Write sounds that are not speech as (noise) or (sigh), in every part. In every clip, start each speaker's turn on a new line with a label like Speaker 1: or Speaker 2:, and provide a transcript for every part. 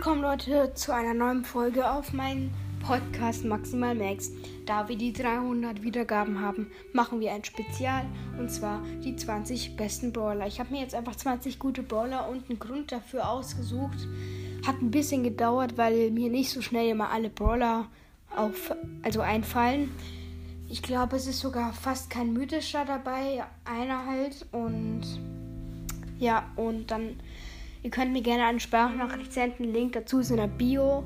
Speaker 1: Willkommen Leute zu einer neuen Folge auf meinem Podcast Maximal Max. Da wir die 300 Wiedergaben haben, machen wir ein Spezial und zwar die 20 besten Brawler. Ich habe mir jetzt einfach 20 gute Brawler und einen Grund dafür ausgesucht. Hat ein bisschen gedauert, weil mir nicht so schnell immer alle Brawler auf, also einfallen. Ich glaube, es ist sogar fast kein mythischer dabei, einer halt und ja, und dann Ihr könnt mir gerne eine Sprachnachricht senden. Link dazu ist in der Bio.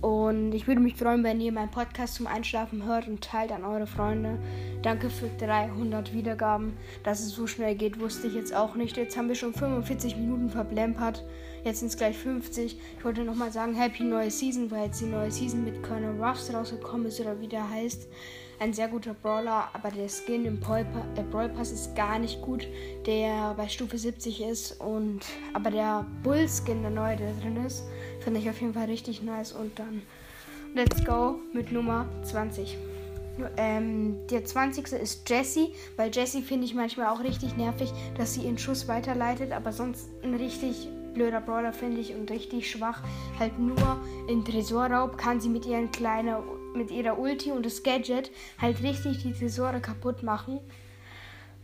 Speaker 1: Und ich würde mich freuen, wenn ihr meinen Podcast zum Einschlafen hört und teilt an eure Freunde. Danke für 300 Wiedergaben. Dass es so schnell geht, wusste ich jetzt auch nicht. Jetzt haben wir schon 45 Minuten verblempert. Jetzt sind es gleich 50. Ich wollte nochmal sagen, Happy neue Season, weil jetzt die neue Season mit Colonel Ruffs rausgekommen ist oder wie der heißt ein sehr guter Brawler, aber der Skin im Brawl, Pass ist gar nicht gut, der bei Stufe 70 ist. Und aber der Bull Skin, der neue, der drin ist, finde ich auf jeden Fall richtig nice. Und dann let's go mit Nummer 20. Ähm, der 20. ist Jessie, weil Jessie finde ich manchmal auch richtig nervig, dass sie ihren Schuss weiterleitet, aber sonst ein richtig blöder Brawler finde ich und richtig schwach. Halt nur in Tresorraub kann sie mit ihren kleinen mit ihrer Ulti und das Gadget halt richtig die Tresore kaputt machen.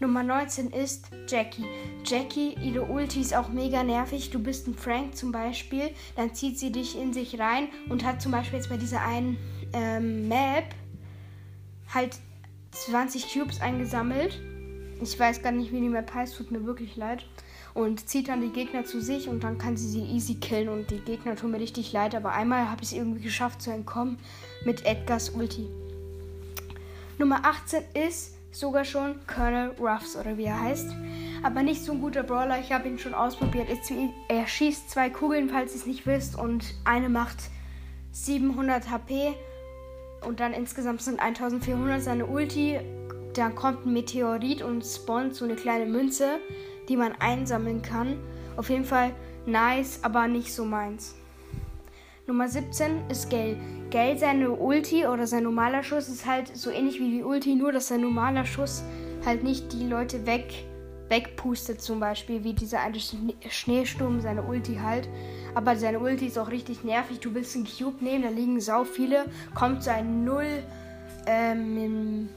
Speaker 1: Nummer 19 ist Jackie. Jackie, ihre Ulti ist auch mega nervig. Du bist ein Frank zum Beispiel, dann zieht sie dich in sich rein und hat zum Beispiel jetzt bei dieser einen ähm, Map halt 20 Cubes eingesammelt. Ich weiß gar nicht, wie die Map heißt, tut mir wirklich leid und zieht dann die Gegner zu sich und dann kann sie sie easy killen und die Gegner tun mir richtig leid, aber einmal habe ich es irgendwie geschafft zu entkommen mit Edgars Ulti. Nummer 18 ist sogar schon Colonel Ruffs oder wie er heißt. Aber nicht so ein guter Brawler. Ich habe ihn schon ausprobiert. Er schießt zwei Kugeln, falls ihr es nicht wisst. Und eine macht 700 HP. Und dann insgesamt sind 1400 seine Ulti. Dann kommt ein Meteorit und spawnt so eine kleine Münze die man einsammeln kann. Auf jeden Fall nice, aber nicht so meins. Nummer 17 ist Gale. Gale, seine Ulti oder sein normaler Schuss ist halt so ähnlich wie die Ulti, nur dass sein normaler Schuss halt nicht die Leute weg, wegpustet, zum Beispiel, wie dieser eine Schneesturm, seine Ulti halt. Aber seine Ulti ist auch richtig nervig. Du willst einen Cube nehmen, da liegen sau viele, kommt so ein 0, ähm,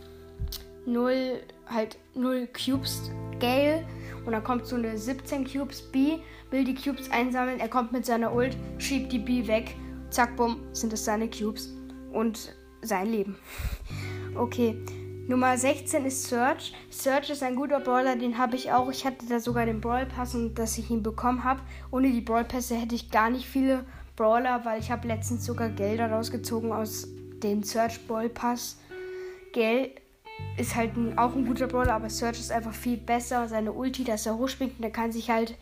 Speaker 1: 0, halt 0 Cubes Gale und dann kommt so eine 17 Cubes B, will die Cubes einsammeln. Er kommt mit seiner Ult, schiebt die B weg. Zack, bumm, sind es seine Cubes. Und sein Leben. (laughs) Okay. Nummer 16 ist Search. Search ist ein guter Brawler, den habe ich auch. Ich hatte da sogar den Brawl Pass und dass ich ihn bekommen habe. Ohne die Brawl Pässe hätte ich gar nicht viele Brawler, weil ich habe letztens sogar Gelder rausgezogen aus dem Search Brawl Pass. Geld ist halt ein, auch ein guter Brawler, aber Search ist einfach viel besser. Seine Ulti, dass er hochspringt und er kann sich halt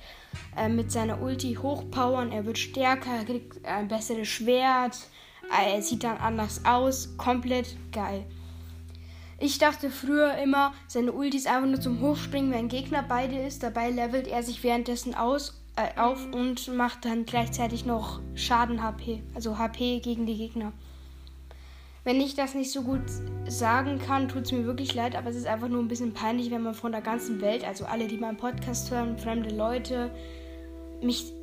Speaker 1: äh, mit seiner Ulti hochpowern. Er wird stärker, er kriegt ein besseres Schwert. Äh, er sieht dann anders aus. Komplett geil. Ich dachte früher immer, seine Ulti ist einfach nur zum Hochspringen, wenn ein Gegner bei dir ist. Dabei levelt er sich währenddessen aus, äh, auf und macht dann gleichzeitig noch Schaden HP, also HP gegen die Gegner. Wenn ich das nicht so gut sagen kann, tut es mir wirklich leid, aber es ist einfach nur ein bisschen peinlich, wenn man von der ganzen Welt, also alle, die meinen Podcast hören, fremde Leute, mich,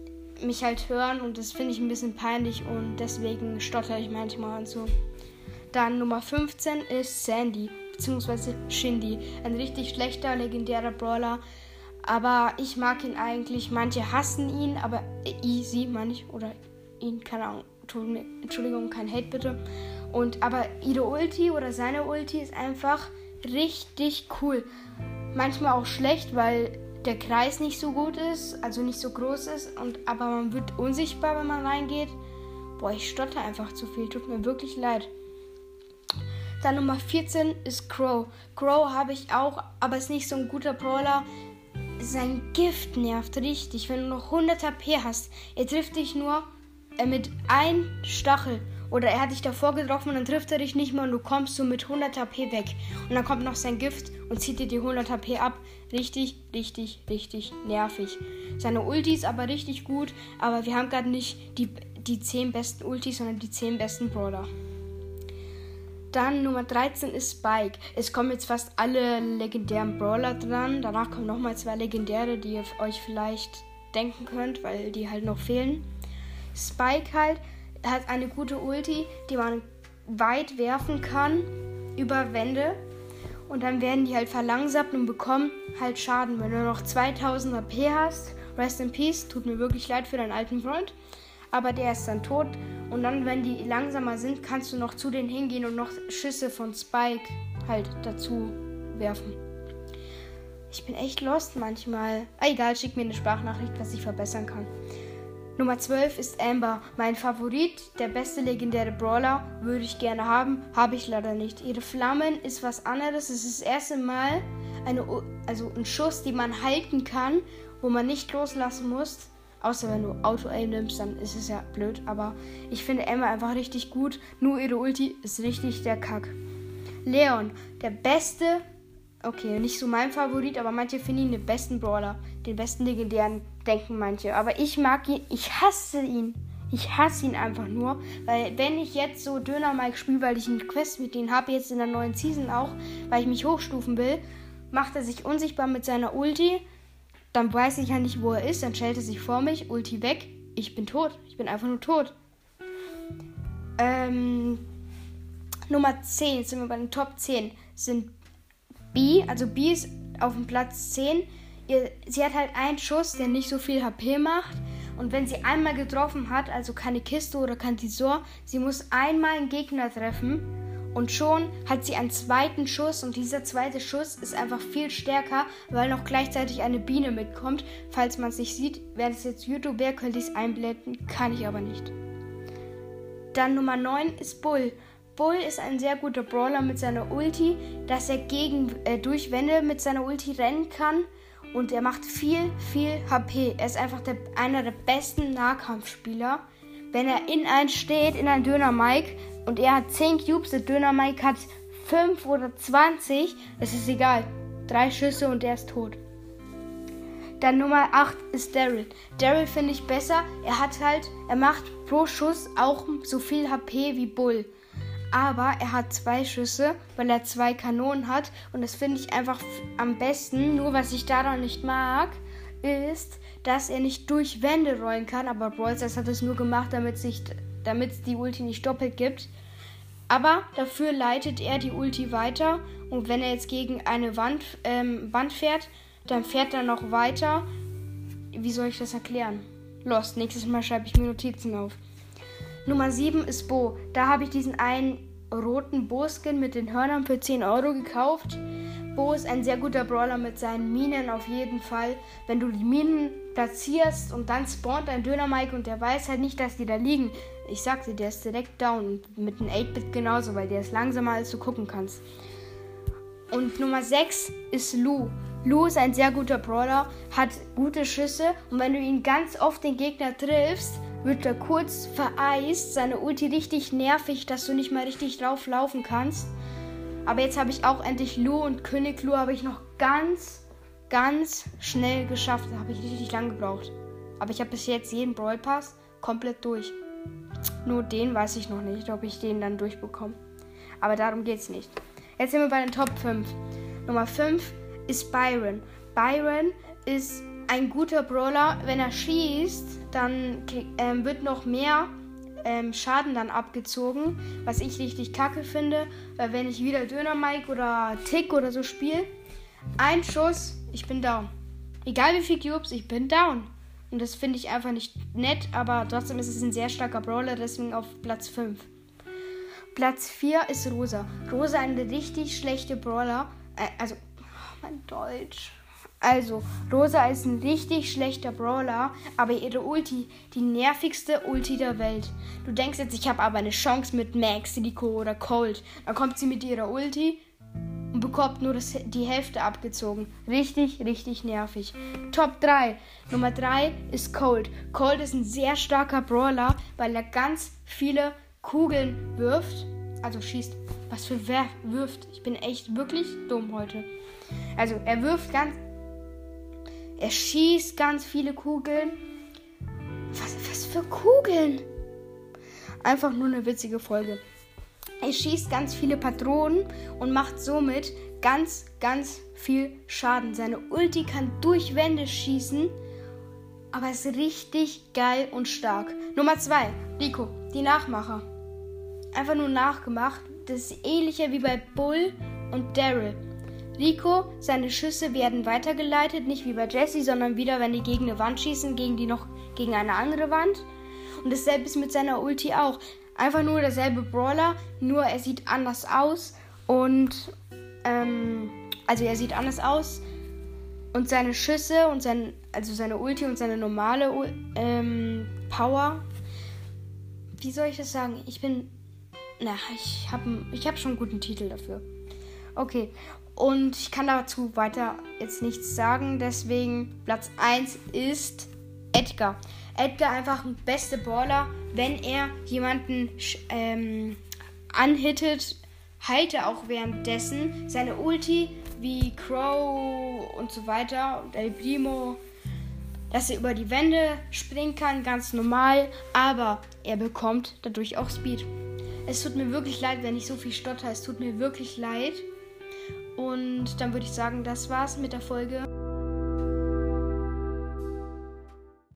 Speaker 1: mich halt hören und das finde ich ein bisschen peinlich und deswegen stotter ich manchmal und so. Dann Nummer 15 ist Sandy, beziehungsweise Shindy. Ein richtig schlechter, legendärer Brawler. Aber ich mag ihn eigentlich. Manche hassen ihn, aber easy, meine ich. Oder ihn, keine Ahnung. Entschuldigung, kein Hate bitte. Und aber ihre Ulti oder seine Ulti ist einfach richtig cool. Manchmal auch schlecht, weil der Kreis nicht so gut ist, also nicht so groß ist und aber man wird unsichtbar, wenn man reingeht. Boah, ich stotter einfach zu viel, tut mir wirklich leid. Dann Nummer 14 ist Crow. Crow habe ich auch, aber ist nicht so ein guter Brawler. Sein Gift nervt richtig, wenn du noch 100 HP hast. Er trifft dich nur äh, mit einem Stachel. Oder er hat dich davor getroffen und dann trifft er dich nicht mehr und du kommst so mit 100 HP weg. Und dann kommt noch sein Gift und zieht dir die 100 HP ab. Richtig, richtig, richtig nervig. Seine Ulti ist aber richtig gut, aber wir haben gerade nicht die, die 10 besten Ultis, sondern die 10 besten Brawler. Dann Nummer 13 ist Spike. Es kommen jetzt fast alle legendären Brawler dran. Danach kommen nochmal zwei legendäre, die ihr euch vielleicht denken könnt, weil die halt noch fehlen. Spike halt hat eine gute Ulti, die man weit werfen kann über Wände. Und dann werden die halt verlangsamt und bekommen halt Schaden. Wenn du noch 2000 AP hast, rest in peace, tut mir wirklich leid für deinen alten Freund. Aber der ist dann tot. Und dann, wenn die langsamer sind, kannst du noch zu denen hingehen und noch Schüsse von Spike halt dazu werfen. Ich bin echt lost manchmal. Ah, egal, schick mir eine Sprachnachricht, was ich verbessern kann. Nummer 12 ist Amber. Mein Favorit, der beste legendäre Brawler, würde ich gerne haben, habe ich leider nicht. Ihre Flammen ist was anderes. Es ist das erste Mal eine, also ein Schuss, den man halten kann, wo man nicht loslassen muss. Außer wenn du Auto-Aim nimmst, dann ist es ja blöd. Aber ich finde Amber einfach richtig gut. Nur ihre Ulti ist richtig der Kack. Leon, der beste Okay, nicht so mein Favorit, aber manche finden ihn den besten Brawler. Den besten legendären, denken manche. Aber ich mag ihn, ich hasse ihn. Ich hasse ihn einfach nur, weil wenn ich jetzt so Döner Mike spiele, weil ich einen Quest mit ihm habe, jetzt in der neuen Season auch, weil ich mich hochstufen will, macht er sich unsichtbar mit seiner Ulti. Dann weiß ich ja nicht, wo er ist. Dann stellt er sich vor mich, Ulti weg. Ich bin tot. Ich bin einfach nur tot. Ähm, Nummer 10, jetzt sind wir bei den Top 10, sind B, also B ist auf dem Platz 10. Ihr, sie hat halt einen Schuss, der nicht so viel HP macht. Und wenn sie einmal getroffen hat, also keine Kiste oder kein Tresor, sie muss einmal einen Gegner treffen. Und schon hat sie einen zweiten Schuss und dieser zweite Schuss ist einfach viel stärker, weil noch gleichzeitig eine Biene mitkommt. Falls man es nicht sieht, wäre es jetzt YouTube wäre, könnte ich es einblenden, kann ich aber nicht. Dann Nummer 9 ist Bull. Bull ist ein sehr guter Brawler mit seiner Ulti, dass er gegen äh, durch Wände mit seiner Ulti rennen kann und er macht viel, viel HP. Er ist einfach der, einer der besten Nahkampfspieler. Wenn er in einen steht, in einen Döner Mike und er hat 10 Cubes, der Döner Mike hat 5 oder 20, es ist egal. Drei Schüsse und er ist tot. Dann Nummer 8 ist Daryl. Daryl finde ich besser. Er hat halt, er macht pro Schuss auch so viel HP wie Bull aber er hat zwei Schüsse, weil er zwei Kanonen hat. Und das finde ich einfach am besten. Nur was ich daran nicht mag, ist, dass er nicht durch Wände rollen kann. Aber Brawl Stars hat es nur gemacht, damit es die Ulti nicht doppelt gibt. Aber dafür leitet er die Ulti weiter. Und wenn er jetzt gegen eine Wand, ähm, Wand fährt, dann fährt er noch weiter. Wie soll ich das erklären? Lost. Nächstes Mal schreibe ich mir Notizen auf. Nummer 7 ist Bo. Da habe ich diesen einen roten Bo-Skin mit den Hörnern für 10 Euro gekauft. Bo ist ein sehr guter Brawler mit seinen Minen auf jeden Fall. Wenn du die Minen platzierst und dann spawnt ein Döner Mike und der weiß halt nicht, dass die da liegen. Ich sagte, der ist direkt down. Mit einem 8-Bit genauso, weil der ist langsamer, als du gucken kannst. Und Nummer 6 ist Lou. Lou ist ein sehr guter Brawler, hat gute Schüsse und wenn du ihn ganz oft den Gegner triffst, wird er kurz vereist, seine Ulti richtig nervig, dass du nicht mal richtig drauf laufen kannst. Aber jetzt habe ich auch endlich Lu und König Lu habe ich noch ganz, ganz schnell geschafft. Da habe ich richtig lang gebraucht. Aber ich habe bis jetzt jeden Brawl Pass komplett durch. Nur den weiß ich noch nicht, ob ich den dann durchbekomme. Aber darum geht es nicht. Jetzt sind wir bei den Top 5. Nummer 5 ist Byron. Byron ist ein guter Brawler, wenn er schießt, dann ähm, wird noch mehr ähm, Schaden dann abgezogen, was ich richtig kacke finde, weil wenn ich wieder Döner Mike oder Tick oder so spiele, ein Schuss, ich bin down. Egal wie viel Cubes, ich bin down. Und das finde ich einfach nicht nett, aber trotzdem ist es ein sehr starker Brawler, deswegen auf Platz 5. Platz 4 ist Rosa. Rosa eine richtig schlechte Brawler. Äh, also, oh, mein Deutsch. Also, Rosa ist ein richtig schlechter Brawler, aber ihre Ulti, die nervigste Ulti der Welt. Du denkst jetzt, ich habe aber eine Chance mit Max, Rico oder Cold. Dann kommt sie mit ihrer Ulti und bekommt nur das, die Hälfte abgezogen. Richtig, richtig nervig. Top 3. Nummer 3 ist Cold. Cold ist ein sehr starker Brawler, weil er ganz viele Kugeln wirft. Also schießt. Was für wer wirft? Ich bin echt wirklich dumm heute. Also er wirft ganz er schießt ganz viele Kugeln. Was, was für Kugeln? Einfach nur eine witzige Folge. Er schießt ganz viele Patronen und macht somit ganz, ganz viel Schaden. Seine Ulti kann durch Wände schießen. aber ist richtig geil und stark. Nummer 2, Rico, die Nachmacher. Einfach nur nachgemacht. Das ist ähnlicher wie bei Bull und Daryl. Rico, seine Schüsse werden weitergeleitet, nicht wie bei Jesse, sondern wieder, wenn die gegen eine Wand schießen, gegen die noch gegen eine andere Wand. Und dasselbe ist mit seiner Ulti auch. Einfach nur derselbe Brawler, nur er sieht anders aus und ähm, also er sieht anders aus und seine Schüsse und sein also seine Ulti und seine normale ähm, Power. Wie soll ich das sagen? Ich bin na, ich habe ich hab schon einen guten Titel dafür. Okay, und ich kann dazu weiter jetzt nichts sagen. Deswegen Platz 1 ist Edgar. Edgar einfach ein bester Baller. Wenn er jemanden ähm, anhittet, heilt er auch währenddessen. Seine Ulti wie Crow und so weiter und El Primo, dass er über die Wände springen kann, ganz normal. Aber er bekommt dadurch auch Speed. Es tut mir wirklich leid, wenn ich so viel stotter. Es tut mir wirklich leid. Und dann würde ich sagen, das war's mit der Folge.